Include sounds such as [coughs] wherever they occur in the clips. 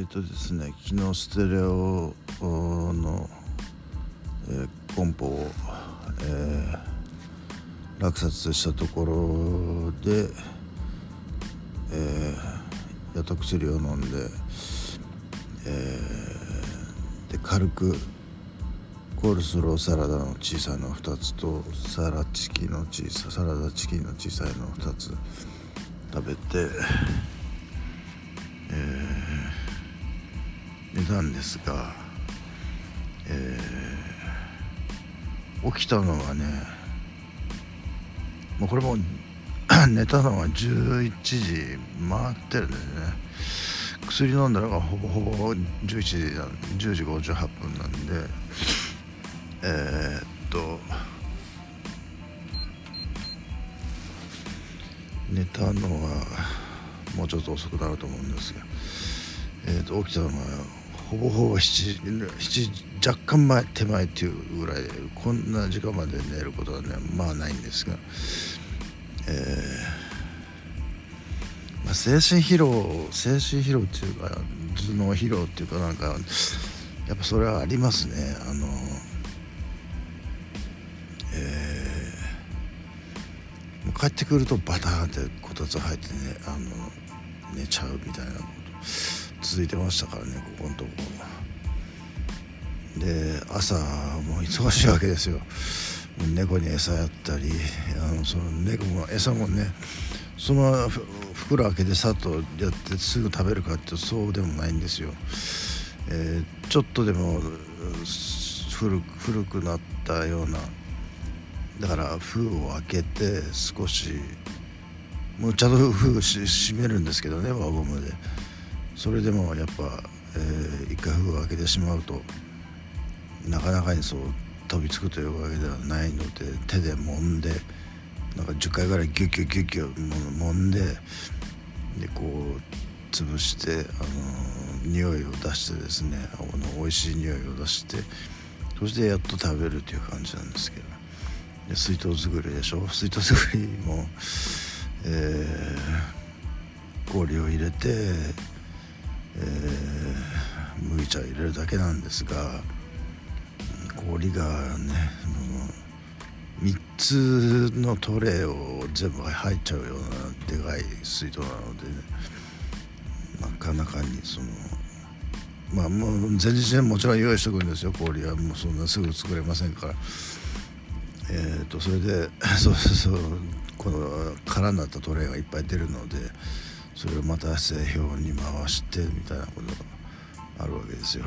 えっ、とですね昨日ステレオの、えー、コンポを、えー、落札したところで、えー、やっと薬を飲んで、えー、で軽くコールスローサラダの小さいの2つとサラチキの小さサラダチキンの小さいの2つ食べて、ー、寝たんですが、えー、起きたのはねもうこれも [coughs] 寝たのは11時回ってるんですね。薬飲んだのがほぼほぼ11時10時58分なんでえー、っと寝たのはもうちょっと遅くなると思うんですが、えー、と起きたのはほぼほぼ 7, 7若干前手前っていうぐらいでこんな時間まで寝ることはねまあないんですが、えーまあ、精神疲労精神疲労っていうか頭脳疲労っていうかなんかやっぱそれはありますね。あのえー、帰ってくるとバターンってこたつ入ってねあの寝ちゃうみたいなこと。続いてましたからねここのとこで朝もう忙しいわけですよ。猫に餌やったりあのその猫も餌もねその袋開けてさっとやってすぐ食べるかってそうでもないんですよ、えー、ちょっとでも古古くなったようなだから封を開けて少しもうちゃんと封閉めるんですけどね輪ゴムで。それでもやっぱ、えー、一回封を開けてしまうとなかなかにそう飛びつくというわけではないので手で揉んでなんか10回ぐらいギュッギュッギュッギュッ揉んででこう潰してあの匂いを出してですねあの美味しい匂いを出してそしてやっと食べるという感じなんですけど。で水筒作りでしょ？水筒作りも、えー、氷を入れて、えー、麦茶入れるだけなんですが氷がね3つのトレーを全部入っちゃうようなでかい水筒なので、ね、なかなかにそのまあもう前日にもちろん用意しておくんですよ氷はもうそんなすぐ作れませんから。えーと、それで [laughs] そうそうそうこの空になったトレイがいっぱい出るのでそれをまた製氷に回してみたいなことがあるわけですよ。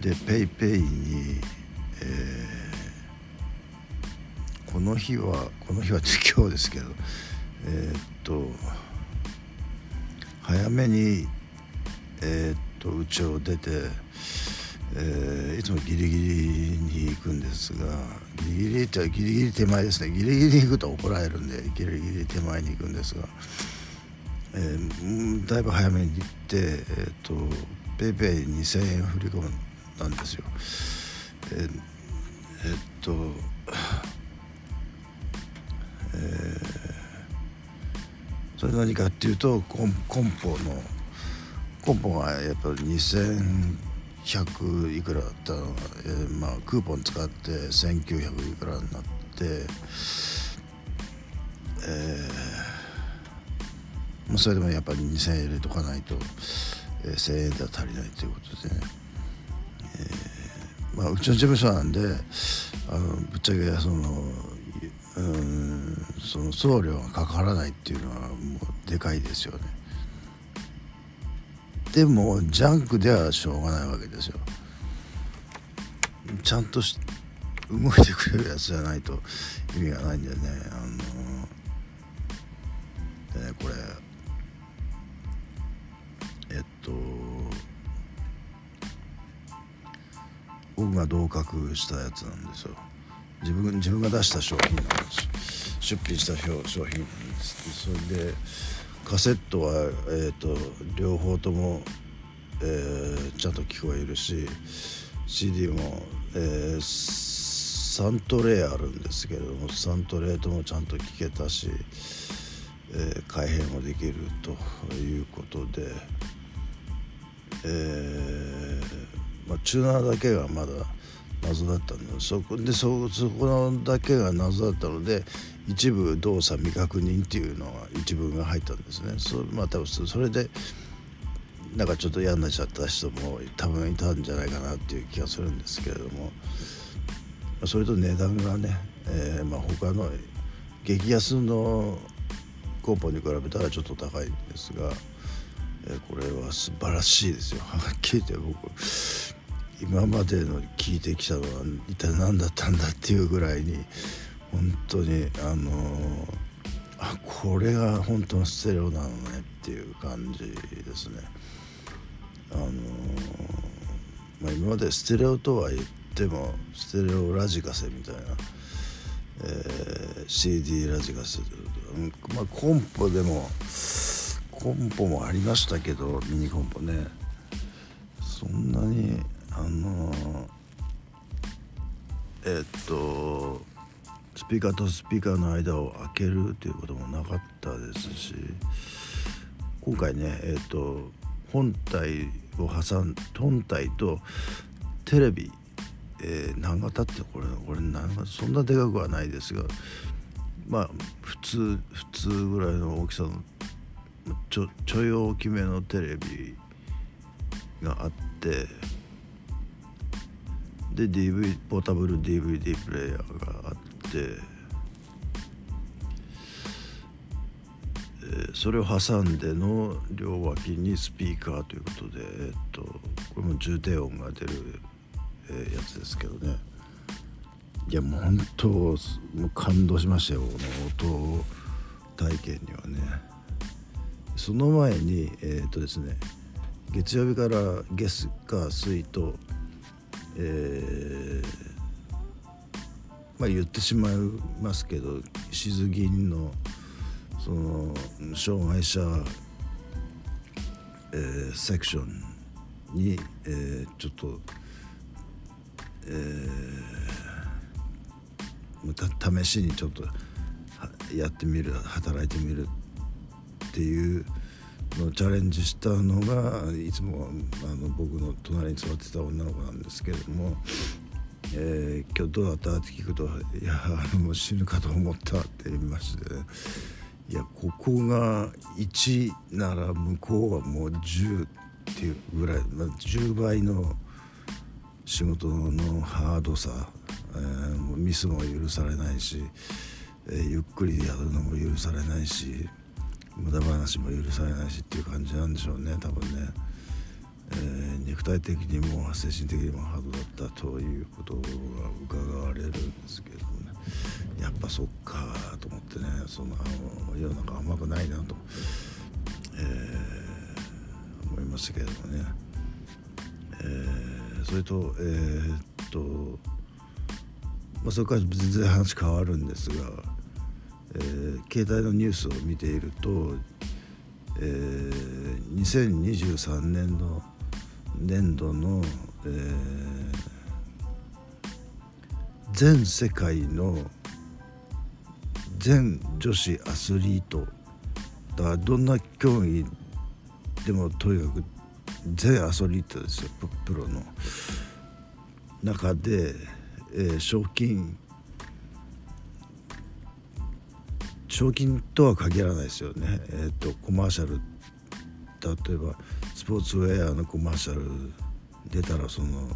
で PayPay に、えー、この日はこの日は今日ですけどえー、っと早めにえー、っと家を出てえー、いつもギリギリに行くんですがギリギリってギリギリ手前ですね。ギリギリ行くと怒られるんでギリギリ手前に行くんですが、えー、だいぶ早めに行ってえっ、ー、とペイペイ2000円振り込んだんですよ。えー、えー、っとえー、それ何かっていうとコンコンポのコンポがやっぱり2000 100いくらだったの？が、えー、まあ、クーポン使って1900いくらになって、えー、それでもやっぱり2000円入れとかないと、えー、1000円では足りないということでね、えーまあ、うちの事務所なんであのぶっちゃけそのうんその送料がかからないっていうのはもうでかいですよね。でもジャンクではしょうがないわけですよ。ちゃんとし動いてくれるやつじゃないと意味がないんだよね。あのでねこれえっと僕が同格したやつなんですよ。自分自分が出した商品なんです。出品した商品なんです。それでカセットは、えーと、両方とも、えー、ちゃんと聞こえるし CD も、えー、3トレイあるんですけれども3トレイともちゃんと聞けたし、えー、改変もできるということで、えーまあ、チューナーだけがまだ謎だったの。そこでそそこだけが謎だったので一部動作未確認っていうのが一文が入ったんですね。そ,、まあ、多分それでなんかちょっと嫌になっちゃった人も多分いたんじゃないかなっていう気がするんですけれども。それと値段がね、えーまあ、他の激安のコンポに比べたらちょっと高いんですが、えー、これは素晴らしいですよ。はっきり言って僕。今までの聞いてきたのは一体何だったんだっていうぐらいに本当にあのー、あこれが本当のステレオなのねっていう感じですね。あのー、まあ、今までステレオとは言ってもステレオラジカセみたいな、えー、CD ラジカセ、まあ、コンポでもコンポもありましたけどミニコンポねそんなにあの、え、っとスピーカーとスピーカーの間を開けるということもなかったですし今回ねえっと本体を挟ん本体とテレビ、えー、何型ってこれこれ何型そんなでかくはないですがまあ普通普通ぐらいの大きさのちょちょい大きめのテレビがあってで DV ポータブル DVD プレーヤーがあってえそれを挟んでの両脇にスピーカーということで、えっと、これも重低音が出る、えー、やつですけどね。いやもう本当もう感動しましたよこの音を体験にはね。その前にえー、っとですね月曜日から月火水とえー、まあ言ってしまいますけど静銀のその障害者、えー、セクションに、えー、ちょっと、えー、試しにちょっとやってみる働いてみるっていうのチャレンジしたのがいつもあの僕の隣に座ってた女の子なんですけれども。えー、今日どうだった？って聞くと「いやもう死ぬかと思った」って言いまして、ね、いやここが1なら向こうはもう10っていうぐらい、まあ、10倍の仕事のハードさ、えー、もうミスも許されないし、えー、ゆっくりやるのも許されないし無駄話も許されないしっていう感じなんでしょうね。多分ね。えー、肉体的にも精神的にもハードだったということが伺われるんですけどね。やっぱそっかと思ってね。その世の中甘くないなと、えー、思いましたけれどもね、えー、それとえー、っと、まあ、それから全然話変わるんですが、えー、携帯のニュースを見ていると、えー、2023年の年度の、えー、全世界の全女子アスリートだ。からどんな競技でもとにかく全アスリートですよプロの中で、えー、賞金賞金とは限らないですよね、えーと、コマーシャル例えばスポーツウェアのコマーシャル出たらその、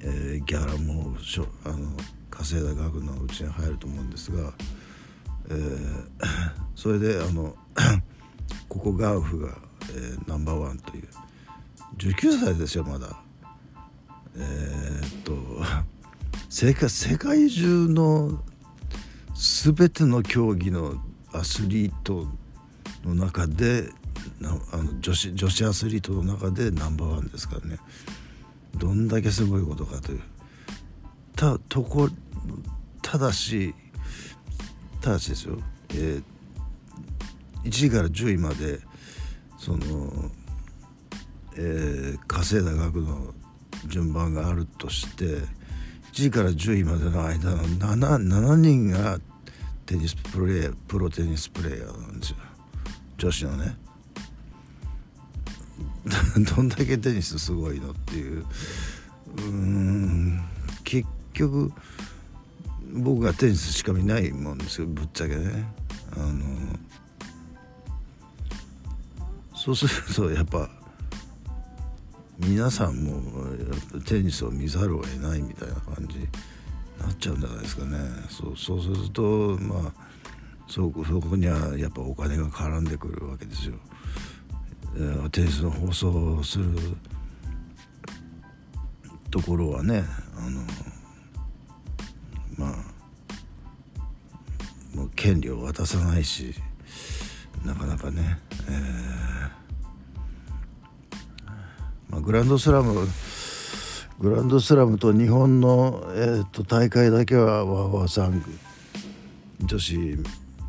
えー、ギャラもしょあの稼いだ額のうちに入ると思うんですが、えー、[laughs] それであの [coughs] ここガウフが、えー、ナンバーワンという19歳ですよまだ。えー、っと [laughs] 世界世界中の全ての競技のアスリートの中であの女子女子アスリートの中でナンバーワンですからね。どんだけすごいことかという。たとこただしただしですよ、えー、1位から10位までその、えー、稼いだ額の順番があるとして1位から10位までの間の 7, 7人がテニスプレープロテニスプレーヤーなんですよ。女子のね。[laughs] どんだけテニスすごいのっていう。うん。結局僕がテニスしか見ないもんですよぶっちゃけね。あのそうするとやっぱ皆さんもテニスを見ざるを得ないみたいな感じになっちゃうんじゃないですかねそうそうするとまあそそこにはやっぱお金が絡んでくるわけですよ。テニスの放送をするところはねあのまあもう権利を渡さないしなかなかね、えーまあ、グランドスラムグランドスラムと日本の、えーと、大会だけは WOWOWさん女子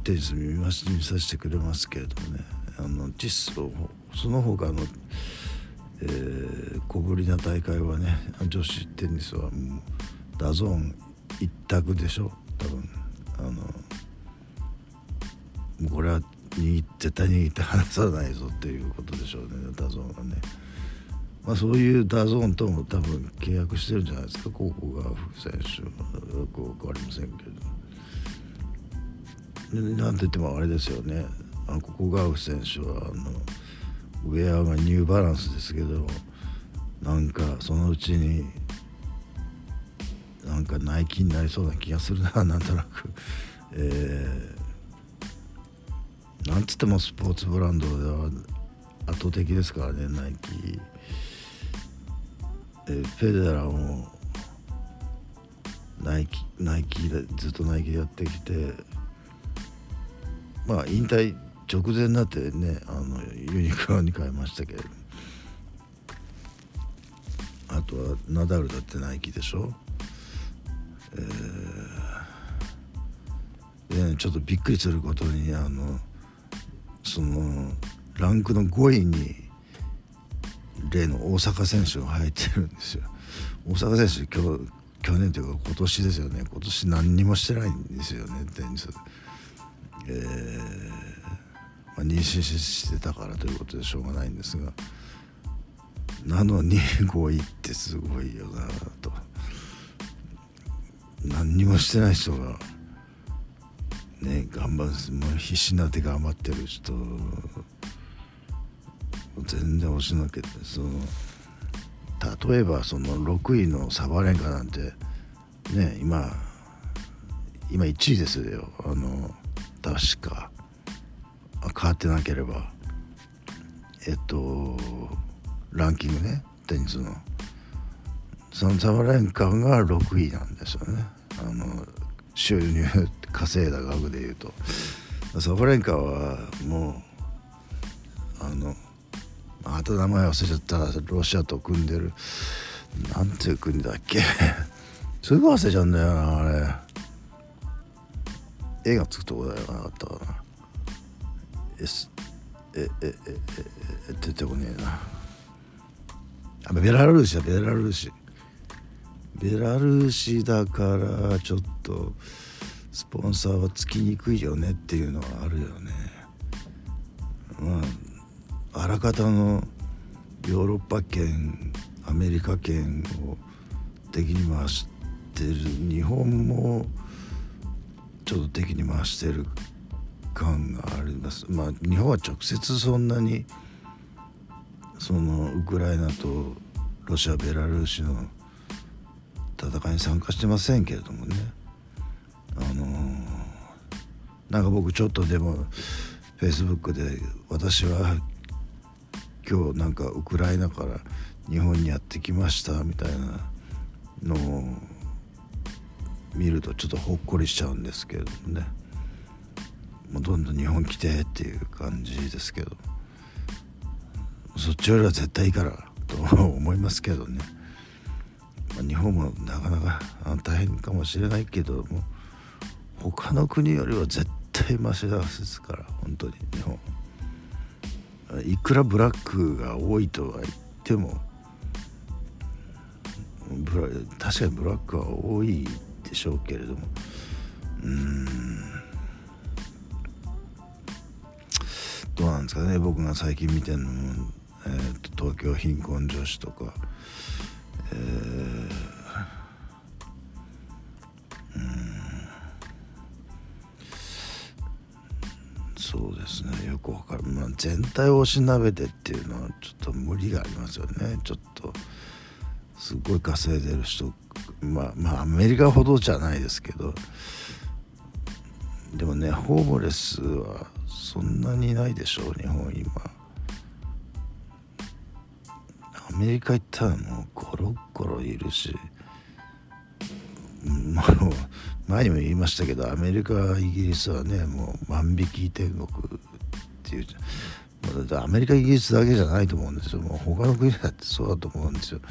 テニス見ま見させてくれますけれどもねあの実その他の、えー、小ぶりな大会はね女子テニスはもう DAZN 一択でしょ多分あのこれは握絶対握って離さないぞっていうことでしょうねダゾーンはね。まあ、そういうダゾーンとも多分契約してるんじゃないですかココガウフ選手はよく分かりませんけどなんて言ってもあれですよね。あのココガウフ選手はあのウェアがニューバランスですけどなんかそのうちになんかナイキになりそうな気がするな [laughs] なんとなく、えー、なんつってもスポーツブランドでは圧倒的ですからねナイキ。えフェデラーもナイキナイキでずっとナイキでやってきてまあ引退直前になってねあのユニクロに変えましたけど。あとはナダルだってナイキでしょ。えー、でちょっとびっくりすることにあのそのランクの5位に例の大阪選手が入ってるんですよ。大阪選手今日去年というか今年ですよね。今年何にもしてないんですよねテニス。えー、まあ、妊娠してたからということでしょうがないんですが。なのに5位ってすごいよなと。何にもしてない人がね頑張るもう必死になって頑張ってる人全然押しのけてその例えばその6位のサバレンカなんてね今今1位ですよ。あの確か変わってなければ。えっとランキングねテニスの。そのサバレンカが6位なんですよね。あの収入稼いだ額でいうと。サバレンカはもうあのあと名前忘れちゃった。ロシアと組んでる。なんていう国だっけ？[laughs] すぐ忘れちゃうんだよなあれ。絵がつくとこだよなかったかな。えええええ出てこねえな。あベラルーシだベラルーシ。ベラルーシだからちょっとスポンサーはつきにくいよねっていうのはあるよね。まああらかたのヨーロッパ圏アメリカ圏を敵に回してる日本もちょっと敵に回してる感があります。まあ日本は直接そんなにそのウクライナとロシアベラルーシの戦いに参加してませんけれどもね。あのー、なんか僕ちょっとでもフェイスブックで私は今日なんかウクライナから日本にやってきましたみたいなのを見るとちょっとほっこりしちゃうんですけれどもね。もうどんどん日本来てっていう感じですけど。そっちよりは絶対いいからと思いますけどね、まあ、日本もなかなか大変かもしれないけども他の国よりは絶対マシですから本当に日本。いくらブラックが多いとは言っても確かにブラックは多いでしょうけれども。うん。どうなんですかね僕が最近見てるのも、えーと、と東京貧困女子とか、えーですね。よくわかる、まあ、全体をおしなべてっていうのはちょっと無理がありますよね。ちょっとすごい稼いでる人まあまあアメリカほどじゃないですけど。でもねホームレスはそんなにないでしょう日本今。アメリカ行ったらもうゴロゴロいるし。まあ前にも言いましたけどアメリカイギリスはねもう万引き天国っていうだアメリカイギリスだけじゃないと思うんですよもう他の国だってそうだと思うんですよ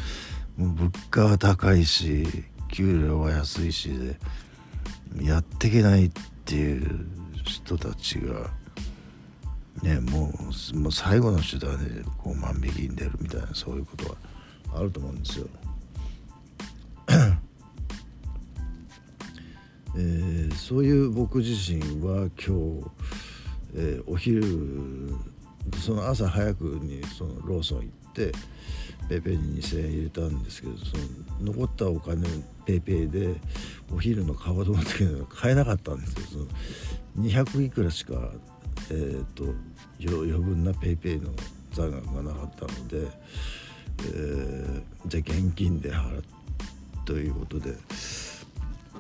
もう物価は高いし給料は安いしでやっていけないっていう人たちがねもうもう最後の手段でこう万引きに出るみたいなそういうことはあると思うんですよ。えー、そういう僕自身は今日、えー、お昼その朝早くにそのローソン行ってペイペイに2,000円入れたんですけどその残ったお金ペイペイでお昼のカバドンっていうのが買えなかったんですよその200いくらしか、えーと、余分なペイペイの残額がなかったので、えー、じゃあ現金で払うということで。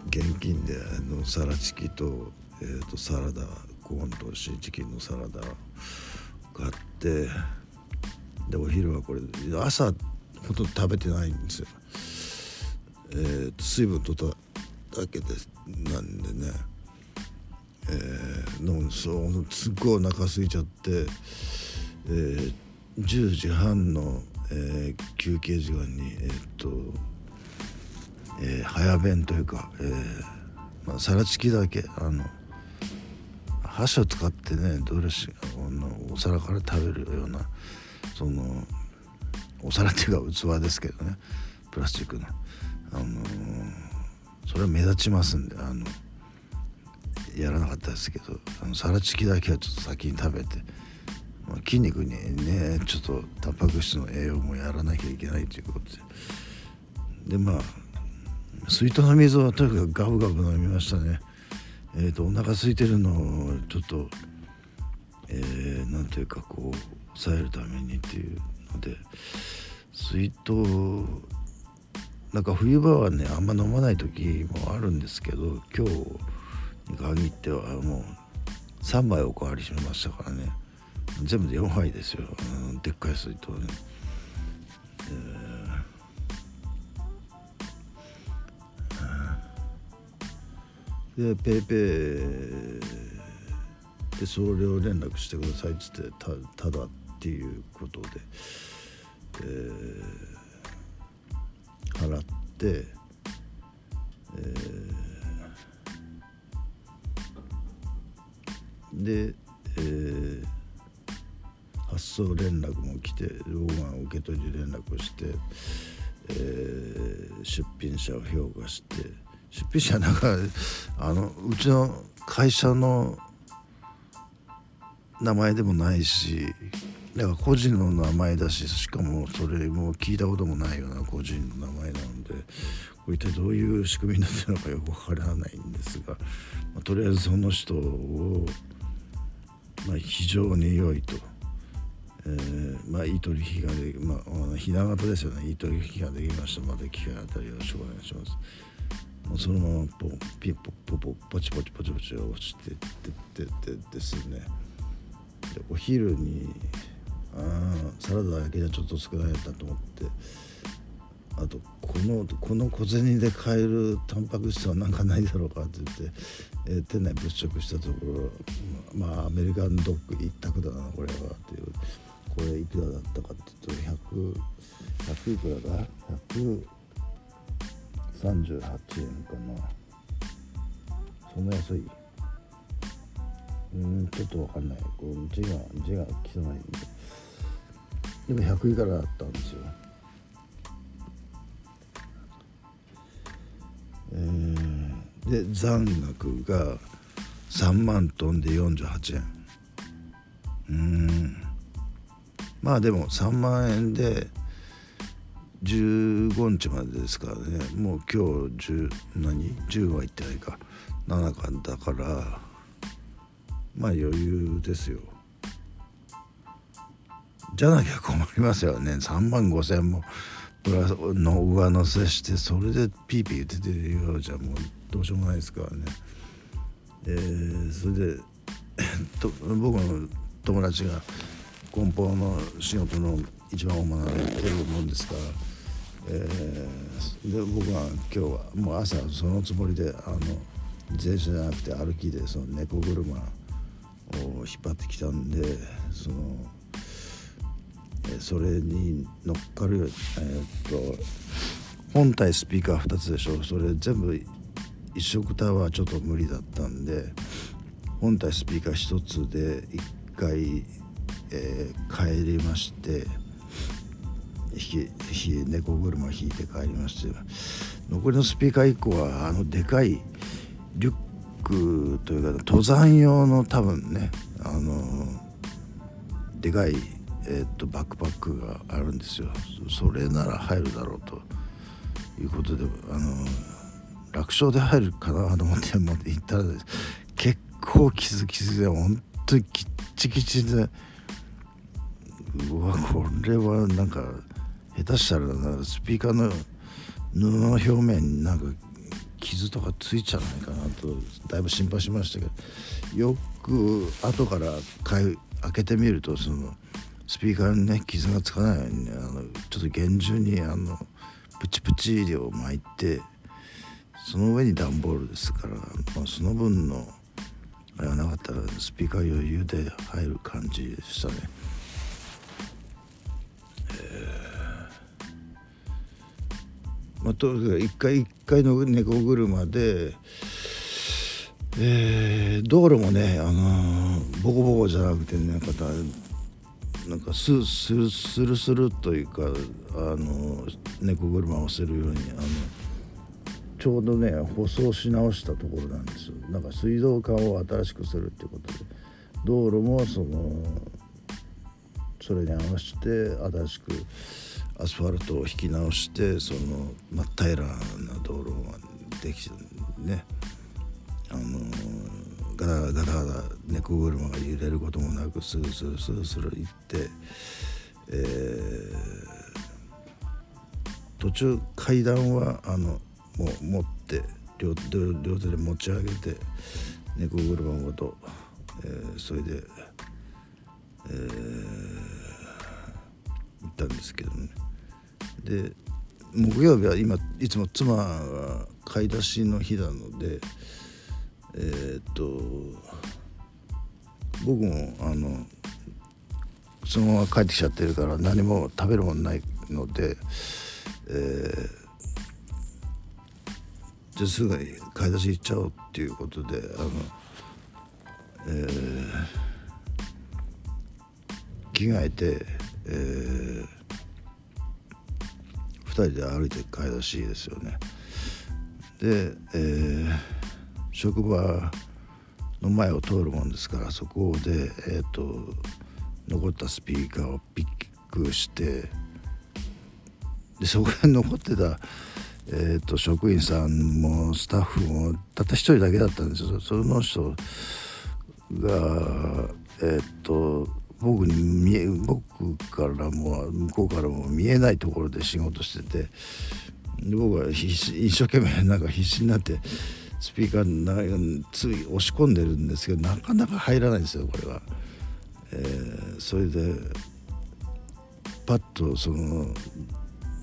現金でのサラチキと,、えー、とサラダコーンとシーチキンのサラダ買ってでお昼はこれ朝ほとんど食べてないんですよ。えー、と水分取っただけでなんでね、えー、のそうすっごいお腹空いちゃって、えー、10時半の、えー、休憩時間にえっ、とえー、早弁というか、えーまあ、皿チキだけあの箸を使ってねドレッシングお皿から食べるようなそのお皿っていうか器ですけどねプラスチックの、あのー、それは目立ちますんであのやらなかったですけどあの皿チキだけはちょっと先に食べて、まあ、筋肉にねちょっとタンパク質の栄養もやらなきゃいけないということで。でまあ水筒の水をとにかくガブガブ飲みましたね。えっ、ー、とお腹空いてるのをちょっとえー、なんというかこう抑えるためにっていうので水筒なんか冬場はねあんま飲まない時もあるんですけど今日に限ってはもう3杯おかわりしましたからね。全部で4杯ですよ。でっかい水筒ね、えーでペイペイで送料連絡してくださいっつってただっていうことで、えー、払って、えー、で、えー、発送連絡も来て老眼受け取り連絡をして、えー、出品者を評価して。出品者なんかあのうちの会社の名前でもないしだか個人の名前だししかもそれも聞いたこともないような個人の名前なのでこれ一体どういう仕組みになってるのかよくわからないんですが、まあ、とりあえずその人を、まあ、非常に良いと。えー、まあいい取引ができまあひな形ですよねいい取引ができましたまた機会あたりよろしくお願いします。そのままポピポポポポチポチポチポチ押してってってですね。でお昼にあサラダだけじゃちょっと少ないんだと思って。あとこのこの小銭で買えるタンパク質は何かないだろうかって言って、えー、店内物色したところまあアメリカンドッグ一択だなこれはっていう。これいくらだったかっていうと100 100いくらだ？100 38円かな。そんな安い。うんちょっと分かんない。こう字が字が汚いんででも100位からだったんですよ。えー、で残額が3万トンで48円。うん。まあでも3万円で15日までですからね。もう今日10何？10はいってないか。7巻だからまあ余裕ですよ。じゃなきゃ困りますよね。3万5千もプラスの上乗せしてそれでピーピー言っててるようじゃもうどうしようもないですからね。え、それでと僕の友達が梱包の仕事の一番主なやってるもんですから、えー、で僕は今日はもう朝そのつもりであの自転車じゃなくて歩きでその猫車を引っ張ってきたんでそのえそれに乗っかるえー、っと本体スピーカー2つでしょそれ全部一色タワーちょっと無理だったんで本体スピーカー1つで1回、えー、帰りまして猫車引いて帰りまして残りのスピーカー1個はあのでかいリュックというか登山用の多分ねあのでかいえー、っとバックパックがあるんですよ。それなら入るだろうということであの楽勝で入るかなと思っても行ったら結構キズキズで本当にキッチキチで。うわこれはなんか下手したらスピーカーの布の表面になんか傷とかついちゃわないかなとだいぶ心配しましたけどよく後から開けてみるとそのスピーカーにね傷がつかないように、ね、あのちょっと厳重にあのプチプチ入れを巻いてその上に段ボールですから、まあ、その分のあれがなかったらスピーカー余裕で入る感じでしたね。まあ、とにかく一回一回の猫車で、えー、道路もね、あのー、ボコボコじゃなくてねなんかなんかススルスルスルというかあの猫車をするようにあのちょうどね舗装し直したところなんですよ。なんか水道管を新しくするっていうことで。道路もそのそれに合わせて新しくアスファルトを引き直してその真っ平らな道路ができてね。あのガタガタガタ猫車が揺れることもなくスースースースル行って、えー、途中階段はあのもう持って両両手で持ち上げて猫車ごと、えー、それで、えー、行ったんですけどね。で木曜日は今いつも妻は買い出しの日なのでえー、っと僕もあのそのまま帰ってきちゃってるから何も食べるものないので、えー、じゃすぐに買い出し行っちゃおうっていうことであの、えー、着替えて、えー、人で歩いて買い出しいですよね。で、えー、職場の前を通るもんですからそこで、えーと、残ったスピーカーをピックしてでそこに残ってた、えーと、職員さんもスタッフもたった一人だけだったんですよその人がえっ、ー、と僕に見僕からも向こうからも見えないところで仕事してて僕は一生懸命なんか必死になってスピーカーつい押し込んでるんですけどなかなか入らないんですよこれは。えー、それでパッとその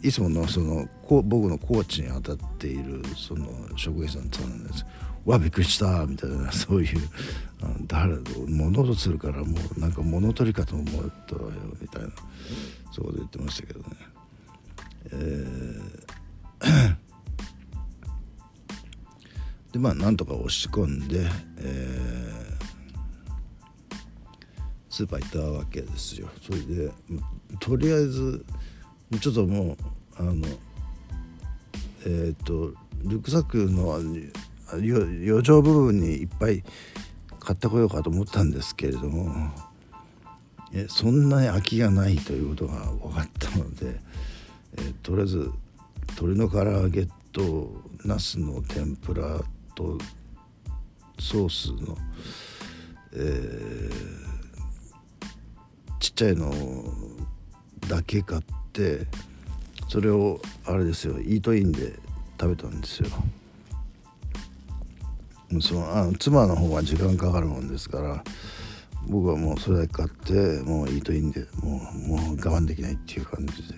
いつものその僕のコーチに当たっているその職員さんなんです「わびっくりした」みたいなそういう誰物音するからもうなんか物取りかと思ったよみたいなそう言ってましたけどね。えーでまあなんとか押し込んで、えー、スーパー行ったわけですよそれでとりあえずちょっともうあのえっ、ー、とリュックサックの余剰部分にいっぱい買ってこようかと思ったんですけれどもえそんなに空きがないということが分かったので、えとりあえず鶏の唐揚げとナスの天ぷらとソースの、えー、ちっちゃいのだけ買ってそれをあれですよイートインで食べたんですよ。そのあの妻の方は時間かかるもんですから僕はもうそれだけ買ってもうイートインでもうもう我慢できないっていう感じで、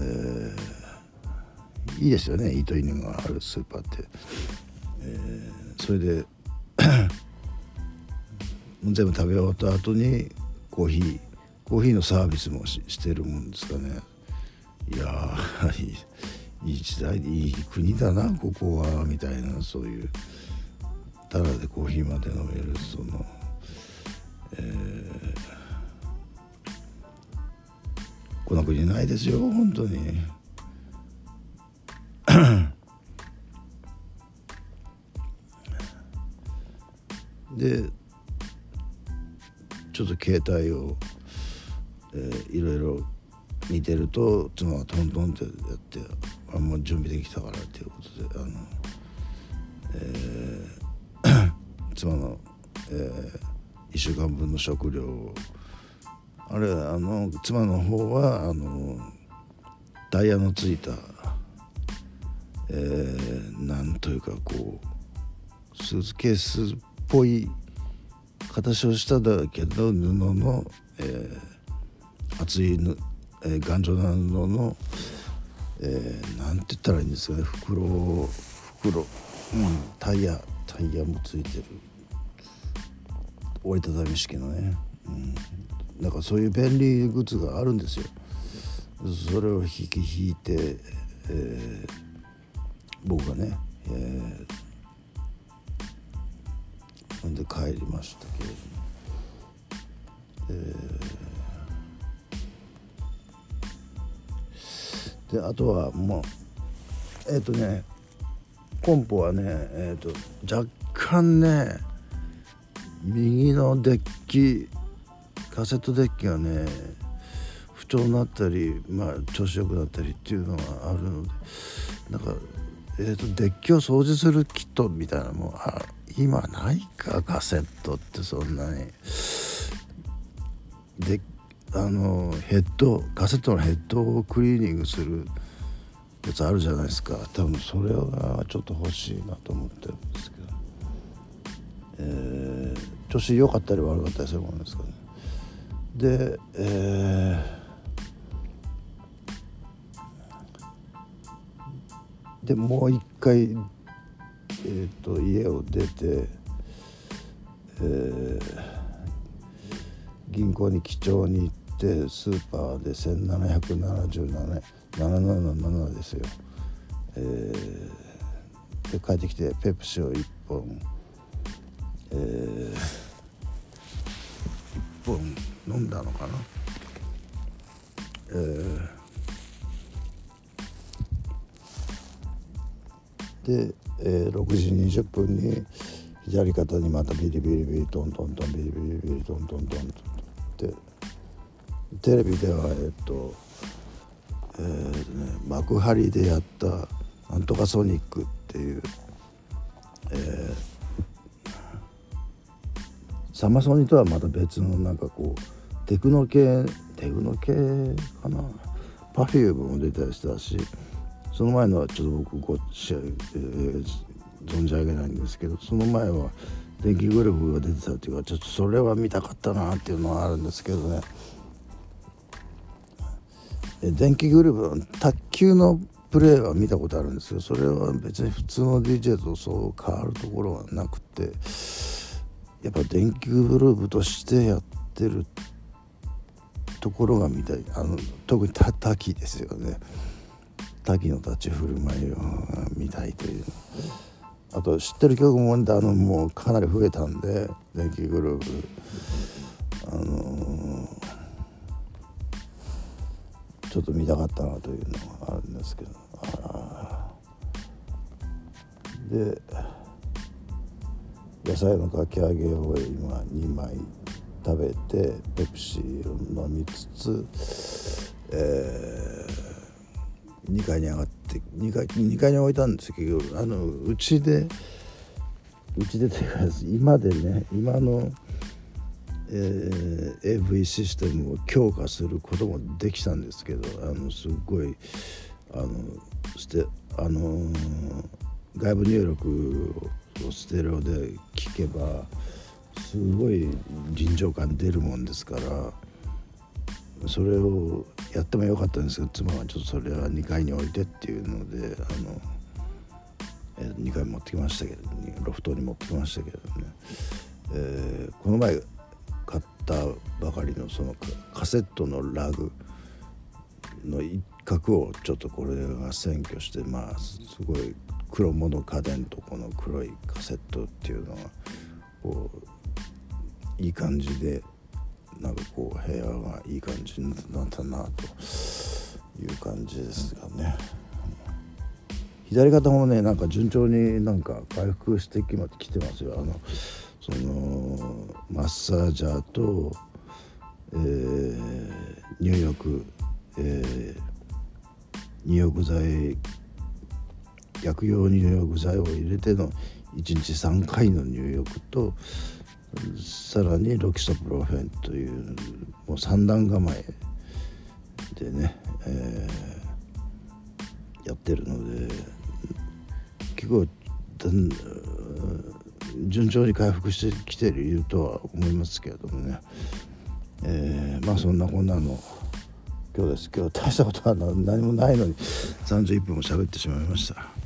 えー、いいですよねイートインがあるスーパーって、えー、それで [coughs] 全部食べ終わった後にコーヒーコーヒーのサービスもしてるもんですかね。いやいい時代いい国だなここはみたいなそういうタダでコーヒーまで飲めるその、えー、この国ないですよ本当に。[coughs] でちょっと携帯を、えー、いろいろ見てると妻がトントンってやってあもう準備できたからっていうことであの、えー、[coughs] 妻の、えー、1週間分の食料をあれあの妻の方はあのダイヤのついた、えー、なんというかこうスーツケースっぽい形をしただけど布の、えー、厚い、えー、頑丈な布の、えー、なんて言ったらいいんですかね。袋袋、うん、タイヤタイヤもついてる。折りたたみ式のね、うん、だかそういう便利グッズがあるんですよ。それを引き引いて、えー、僕がね、えー、で帰りましたけれども、えー、であとはもうえっ、ー、とねコンポはね、えーと、若干ね右のデッキカセットデッキがね不調になったり、まあ、調子よくなったりっていうのがあるのでなんか、えーと、デッキを掃除するキットみたいなのもあ今ないかカセットってそんなに。あのヘッドカセットのヘッドをクリーニングするやつあるじゃないですか。多分それがちょっと欲しいなと思ってるんですけど、えー、調子良かったり悪かったりするものですかね。でえー、でもう一回、えーと、家を出て、えー、銀行に記帳に行ってスーパーで1777777ですよ、えー、で帰ってきてペプシを1本、えー、1本飲んだのかな。えー、で、えー、6時20分に左肩にまたビリビリビリトントントンビリビリビリトントントントンって。テレビではえっとえーね、幕張でやった「なんとかソニック」っていう、えー、サマソニとはまた別のなんかこうテクノ系テクノ系かな？パフュームも出たりしたしその前のはちょっと僕ご試合、えー、存じ上げないんですけどその前は電気グループが出てたっていうかちょっとそれは見たかったなっていうのはあるんですけどね。電気グループ卓球のプレーは見たことあるんですけどそれは別に普通の DJ とそう変わるところはなくてやっぱ電気グループとしてやってるところが見たい。あの特に滝ですよね。滝の立ち振る舞いを見たいという。あと知ってる曲もあのもうかなり増えたんで電気グループ。あのーちょっと見たかったなというのがあるんですけど。で野菜のかき揚げを今2枚食べてペプシーを飲みつつ、えー、2階に上がって2階 ,2 階に置いたんですけどあのうちでうちでというか今でね今の、えー、AV システムを強化することもできたんですけどあのすっごいあのしてあのー、外部入力をステレオで聞けばすごい臨場感出るもんですからそれをやってもよかったんですけど妻はちょっとそれは2階に置いてっていうのであの、え2階持ってきましたけどロフトに持ってきましたけどね、えー、この前買ったばかりのそのカセットのラグの一角をちょっとこれが占拠してまあすごい黒物家電とこの黒いカセットっていうのがこういい感じでなんかこう部屋がいい感じになったなという感じですがね。左肩もねなんか順調になんか回復してききてますよあのそのマッサージャーと、えー、入浴、えー、入浴剤薬用入浴剤を入れての1日3回の入浴とさらにロキソプロフェンというもう三段構えでね、えー、やってるので結構順調に回復してきているとは思いますけれどもね、えー、まあそんなこんなの今日です。今日大したことは何もないのに。31分も喋ってしまいました。